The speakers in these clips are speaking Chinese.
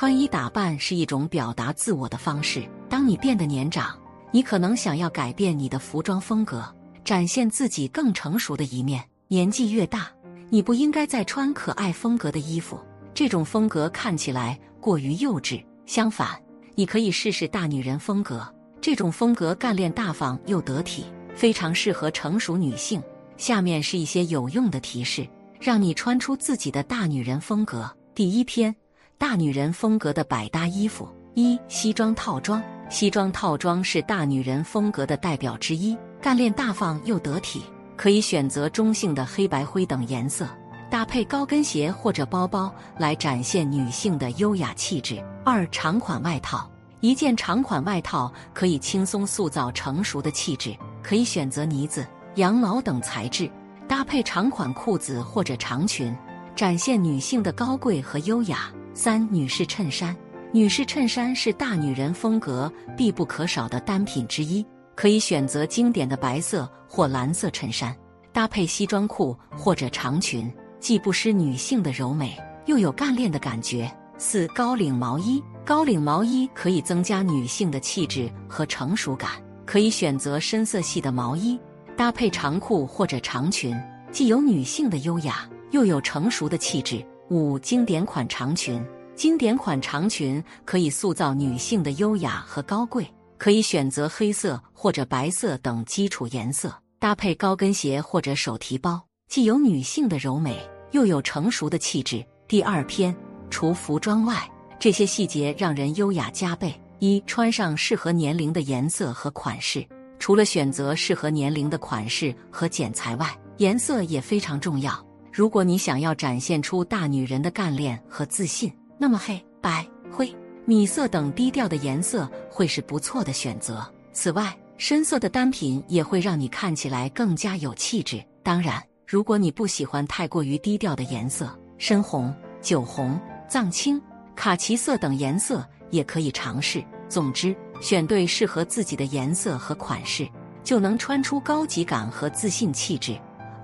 穿衣打扮是一种表达自我的方式。当你变得年长，你可能想要改变你的服装风格，展现自己更成熟的一面。年纪越大，你不应该再穿可爱风格的衣服，这种风格看起来过于幼稚。相反，你可以试试大女人风格，这种风格干练大方又得体，非常适合成熟女性。下面是一些有用的提示，让你穿出自己的大女人风格。第一篇。大女人风格的百搭衣服。一西装套装，西装套装是大女人风格的代表之一，干练大方又得体，可以选择中性的黑白灰等颜色，搭配高跟鞋或者包包来展现女性的优雅气质。二长款外套，一件长款外套可以轻松塑造成熟的气质，可以选择呢子、羊毛等材质，搭配长款裤子或者长裙，展现女性的高贵和优雅。三女士衬衫，女士衬衫是大女人风格必不可少的单品之一，可以选择经典的白色或蓝色衬衫，搭配西装裤或者长裙，既不失女性的柔美，又有干练的感觉。四高领毛衣，高领毛衣可以增加女性的气质和成熟感，可以选择深色系的毛衣，搭配长裤或者长裙，既有女性的优雅，又有成熟的气质。五经典款长裙，经典款长裙可以塑造女性的优雅和高贵，可以选择黑色或者白色等基础颜色，搭配高跟鞋或者手提包，既有女性的柔美，又有成熟的气质。第二篇，除服装外，这些细节让人优雅加倍。一穿上适合年龄的颜色和款式，除了选择适合年龄的款式和剪裁外，颜色也非常重要。如果你想要展现出大女人的干练和自信，那么黑白灰米色等低调的颜色会是不错的选择。此外，深色的单品也会让你看起来更加有气质。当然，如果你不喜欢太过于低调的颜色，深红、酒红、藏青、卡其色等颜色也可以尝试。总之，选对适合自己的颜色和款式，就能穿出高级感和自信气质。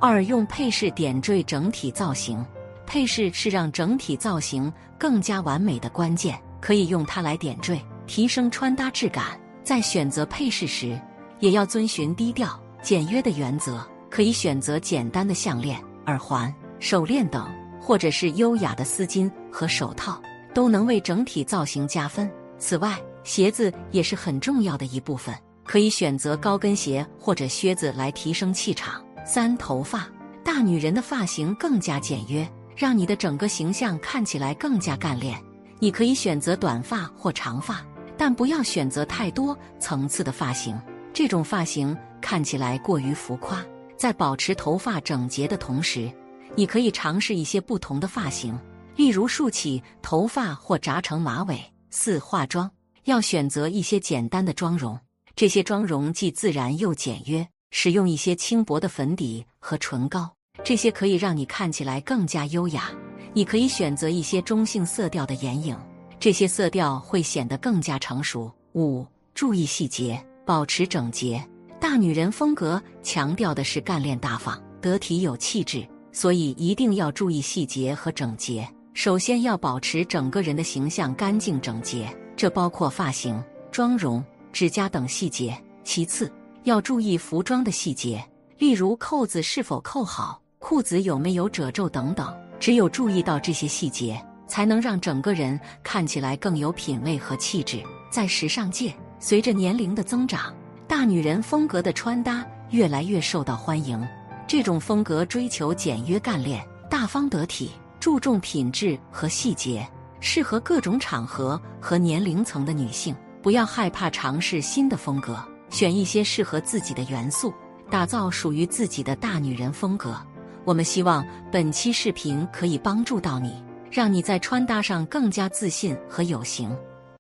二用配饰点缀整体造型，配饰是让整体造型更加完美的关键，可以用它来点缀，提升穿搭质感。在选择配饰时，也要遵循低调简约的原则，可以选择简单的项链、耳环、手链等，或者是优雅的丝巾和手套，都能为整体造型加分。此外，鞋子也是很重要的一部分，可以选择高跟鞋或者靴子来提升气场。三头发，大女人的发型更加简约，让你的整个形象看起来更加干练。你可以选择短发或长发，但不要选择太多层次的发型，这种发型看起来过于浮夸。在保持头发整洁的同时，你可以尝试一些不同的发型，例如竖起头发或扎成马尾。四化妆要选择一些简单的妆容，这些妆容既自然又简约。使用一些轻薄的粉底和唇膏，这些可以让你看起来更加优雅。你可以选择一些中性色调的眼影，这些色调会显得更加成熟。五、注意细节，保持整洁。大女人风格强调的是干练大方、得体有气质，所以一定要注意细节和整洁。首先要保持整个人的形象干净整洁，这包括发型、妆容、指甲等细节。其次，要注意服装的细节，例如扣子是否扣好，裤子有没有褶皱等等。只有注意到这些细节，才能让整个人看起来更有品味和气质。在时尚界，随着年龄的增长，大女人风格的穿搭越来越受到欢迎。这种风格追求简约干练、大方得体，注重品质和细节，适合各种场合和年龄层的女性。不要害怕尝试新的风格。选一些适合自己的元素，打造属于自己的大女人风格。我们希望本期视频可以帮助到你，让你在穿搭上更加自信和有型。